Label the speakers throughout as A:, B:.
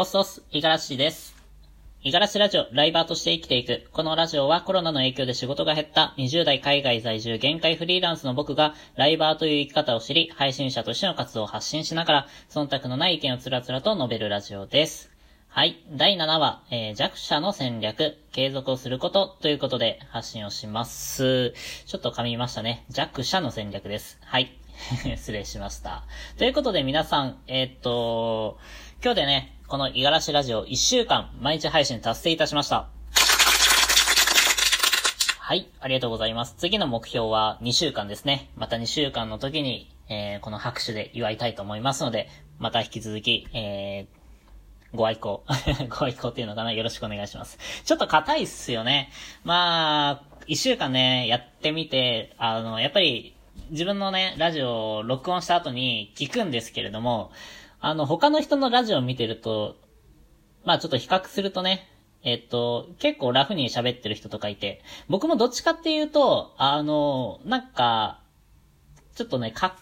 A: オスオス、イガラシです。イガラシラジオ、ライバーとして生きていく。このラジオはコロナの影響で仕事が減った20代海外在住限界フリーランスの僕がライバーという生き方を知り、配信者としての活動を発信しながら、忖度のない意見をつらつらと述べるラジオです。はい。第7話、えー弱者の戦略、継続をすることということで発信をします。ちょっと噛みましたね。弱者の戦略です。はい。失礼しました。ということで皆さん、えーっと、今日でね、この五十嵐ラジオ1週間毎日配信達成いたしました。はい、ありがとうございます。次の目標は2週間ですね。また2週間の時に、えーこの拍手で祝いたいと思いますので、また引き続き、えーご愛好。ご愛好 っていうのかな？よろしくお願いします。ちょっと硬いっすよね。まあ、一週間ね、やってみて、あの、やっぱり、自分のね、ラジオを録音した後に聞くんですけれども、あの、他の人のラジオを見てると、まあちょっと比較するとね、えっと、結構ラフに喋ってる人とかいて、僕もどっちかっていうと、あの、なんか、ちょっとね、かっ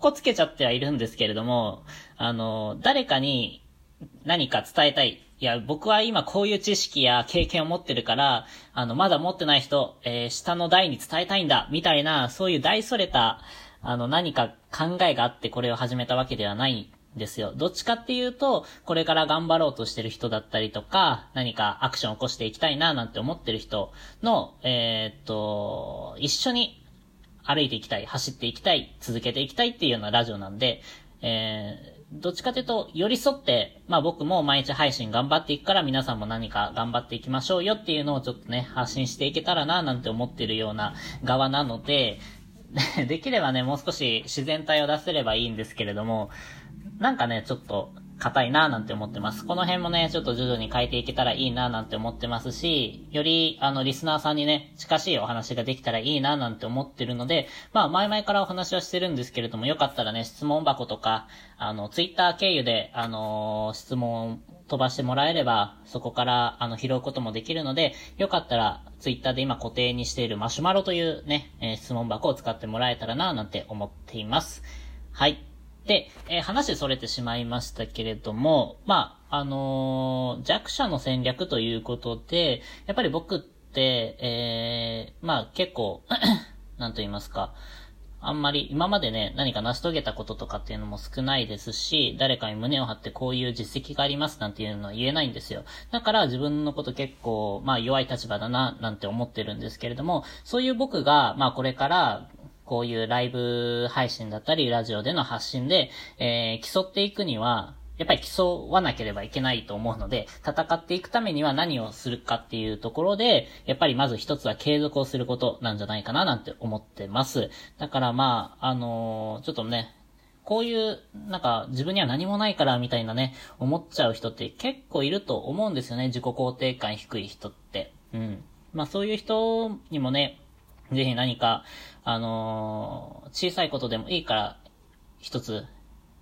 A: こつけちゃってはいるんですけれども、あの、誰かに何か伝えたい。いや、僕は今こういう知識や経験を持ってるから、あの、まだ持ってない人、えー下の代に伝えたいんだ、みたいな、そういう大それた、あの、何か考えがあってこれを始めたわけではないですよ。どっちかっていうと、これから頑張ろうとしてる人だったりとか、何かアクションを起こしていきたいな、なんて思ってる人の、えーっと、一緒に歩いていきたい、走っていきたい、続けていきたいっていうようなラジオなんで、えー、どっちかというと、寄り添って、まあ僕も毎日配信頑張っていくから皆さんも何か頑張っていきましょうよっていうのをちょっとね、発信していけたらな、なんて思ってるような側なので、できればね、もう少し自然体を出せればいいんですけれども、なんかね、ちょっと、硬いななんて思ってます。この辺もね、ちょっと徐々に変えていけたらいいななんて思ってますし、より、あの、リスナーさんにね、近しいお話ができたらいいななんて思ってるので、まあ、前々からお話はしてるんですけれども、よかったらね、質問箱とか、あの、ツイッター経由で、あのー質問飛ばしてもらえれば、そこから、あの、拾うこともできるので、よかったら、ツイッターで今固定にしているマシュマロというね、えー質問箱を使ってもらえたらななんて思っています。はい。で、えー話それてしまいましたけれども、まあ、あのー弱者の戦略ということで、やっぱり僕って、えーまあ結構、なんと言いますか、あんまり今までね、何か成し遂げたこととかっていうのも少ないですし、誰かに胸を張ってこういう実績がありますなんていうのは言えないんですよ。だから自分のこと結構、まあ弱い立場だな、なんて思ってるんですけれども、そういう僕が、まあこれから、こういうライブ配信だったり、ラジオでの発信で、えー競っていくには、やっぱり競わなければいけないと思うので、戦っていくためには何をするかっていうところで、やっぱりまず一つは継続をすることなんじゃないかななんて思ってます。だからまあ、あのーちょっとね、こういう、なんか、自分には何もないからみたいなね、思っちゃう人って結構いると思うんですよね。自己肯定感低い人って。うん。まあそういう人にもね、ぜひ何か、あのー小さいことでもいいから、一つ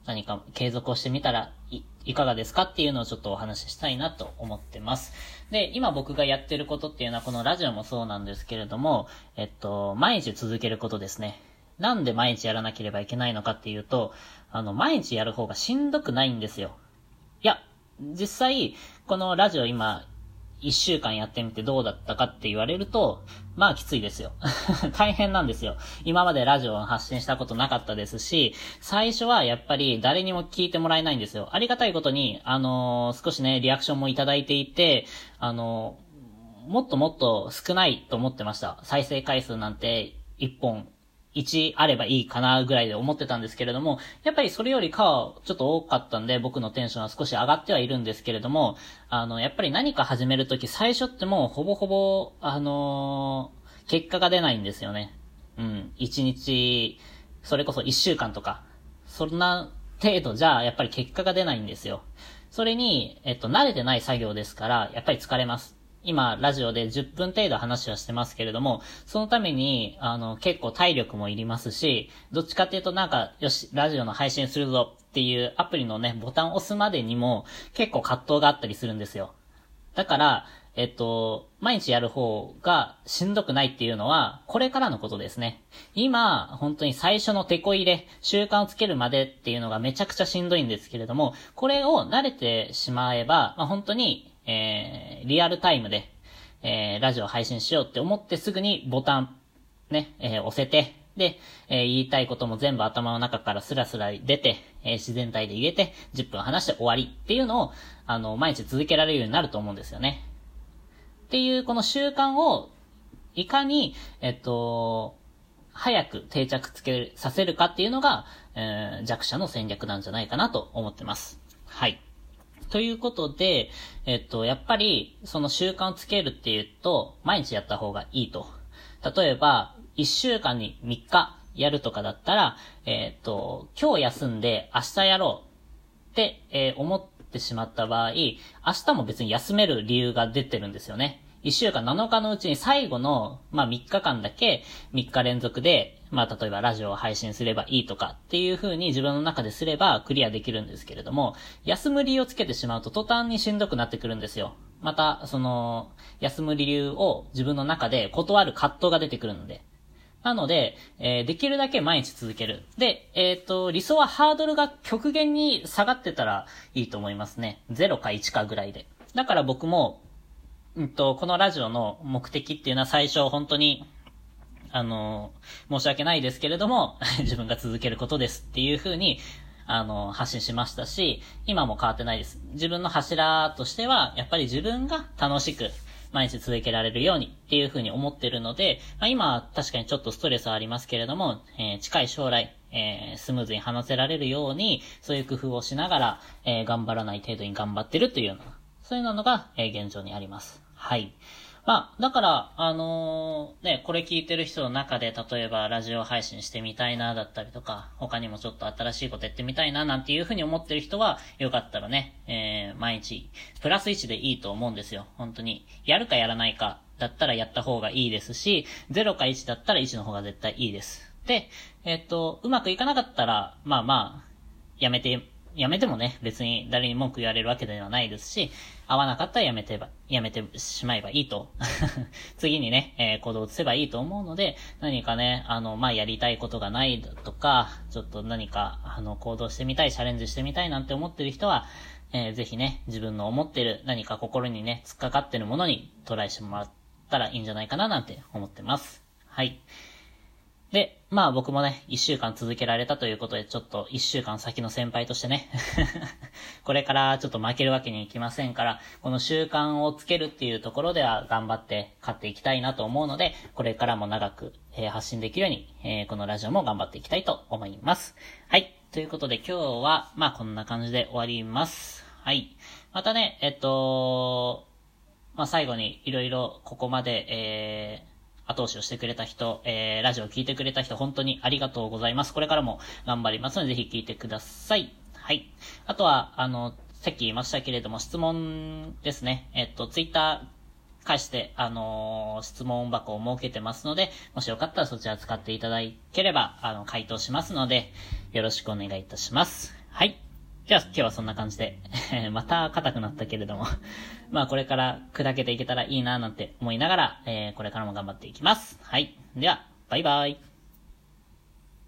A: 何か継続をしてみたらいいかがですかっていうのをちょっとお話ししたいなと思ってます。で、今僕がやってることっていうのはこのラジオもそうなんですけれども、えっと、毎日続けることですね。なんで毎日やらなければいけないのかっていうと、あの、毎日やる方がしんどくないんですよ。いや、実際、このラジオ今、一週間やってみてどうだったかって言われると、まあきついですよ。大変なんですよ。今までラジオを発信したことなかったですし、最初はやっぱり誰にも聞いてもらえないんですよ。ありがたいことに、あのー少しね、リアクションもいただいていて、あのーもっともっと少ないと思ってました。再生回数なんて1本1あればいいかなぐらいで思ってたんですけれども、やっぱりそれよりかはちょっと多かったんで、僕のテンションは少し上がってはいるんですけれども、あの、やっぱり何か始めるとき最初ってもうほぼほぼ、あのー結果が出ないんですよね。うん。1日、それこそ1週間とか、そんな程度じゃやっぱり結果が出ないんですよ。それに、えっと、慣れてない作業ですから、やっぱり疲れます。今、ラジオで10分程度話はしてますけれども、そのために、あの、結構体力もいりますし、どっちかっていうとなんか、よし、ラジオの配信するぞっていうアプリのね、ボタンを押すまでにも、結構葛藤があったりするんですよ。だから、えっと、毎日やる方がしんどくないっていうのは、これからのことですね。今、本当に最初の手こ入れ、習慣をつけるまでっていうのがめちゃくちゃしんどいんですけれども、これを慣れてしまえば、まあ、本当に、えー、リアルタイムで、えー、ラジオ配信しようって思ってすぐにボタン、ね、えー、押せて、で、えー、言いたいことも全部頭の中からスラスラ出て、えー、自然体で言えて、10分話して終わりっていうのを、あの、毎日続けられるようになると思うんですよね。っていうこの習慣を、いかに、えっと、早く定着つけさせるかっていうのが、えー、弱者の戦略なんじゃないかなと思ってます。はい。ということで、えっと、やっぱり、その習慣をつけるっていうと、毎日やった方がいいと。例えば、1週間に3日やるとかだったら、えっと、今日休んで明日やろうって、えー、思ってしまった場合、明日も別に休める理由が出てるんですよね。1週間7日のうちに最後の、まあ、3日間だけ3日連続で、まあ、例えばラジオを配信すればいいとかっていう風に自分の中ですればクリアできるんですけれども、休む理由をつけてしまうと途端にしんどくなってくるんですよ。また、その、休む理由を自分の中で断る葛藤が出てくるので。なので、えー、できるだけ毎日続ける。で、えっ、ー、と、理想はハードルが極限に下がってたらいいと思いますね。0か1かぐらいで。だから僕も、うんと、このラジオの目的っていうのは最初本当に、あの、申し訳ないですけれども、自分が続けることですっていうふうに、あの、発信しましたし、今も変わってないです。自分の柱としては、やっぱり自分が楽しく、毎日続けられるようにっていうふうに思ってるので、まあ、今確かにちょっとストレスはありますけれども、えー、近い将来、えー、スムーズに話せられるように、そういう工夫をしながら、えー、頑張らない程度に頑張ってるというような、そういうのが、え現状にあります。はい。まあ、だから、あのー、ね、これ聞いてる人の中で、例えばラジオ配信してみたいな、だったりとか、他にもちょっと新しいことやってみたいな、なんていうふうに思ってる人は、よかったらね、えー、毎日、プラス1でいいと思うんですよ。本当に。やるかやらないか、だったらやった方がいいですし、0か1だったら1の方が絶対いいです。で、えっ、と、うまくいかなかったら、まあまあ、やめてやめてもね、別に誰に文句言われるわけではないですし、合わなかったらやめてば、やめてしまえばいいと。次にね、えー、行動を移せばいいと思うので、何かね、あの、まあ、やりたいことがないとか、ちょっと何か、あの、行動してみたい、チャレンジしてみたいなんて思ってる人は、えー、ぜひね、自分の思ってる、何か心にね、突っかかってるものにトライしてもらったらいいんじゃないかななんて思ってます。はい。で、まあ僕もね、一週間続けられたということで、ちょっと一週間先の先輩としてね これからちょっと負けるわけにいきませんから、この習慣をつけるっていうところでは頑張って勝っていきたいなと思うので、これからも長く、え、発信できるように、えー、このラジオも頑張っていきたいと思います。はい。ということで今日は、まあこんな感じで終わります。はい。またね、えっと、まあ最後にいろいろここまで、えー、後押しをしてくれた人、えー、ラジオを聞いてくれた人、本当にありがとうございます。これからも頑張りますので、ぜひ聞いてください。はい。あとは、あの、さっき言いましたけれども、質問ですね。えっと、ツイッター返して、あのー、質問箱を設けてますので、もしよかったらそちら使っていただければ、あの、回答しますので、よろしくお願いいたします。はい。じゃあ今日はそんな感じで また硬くなったけれども まあこれから砕けていけたらいいななんて思いながら、えー、これからも頑張っていきます。はい。では、バイバイ。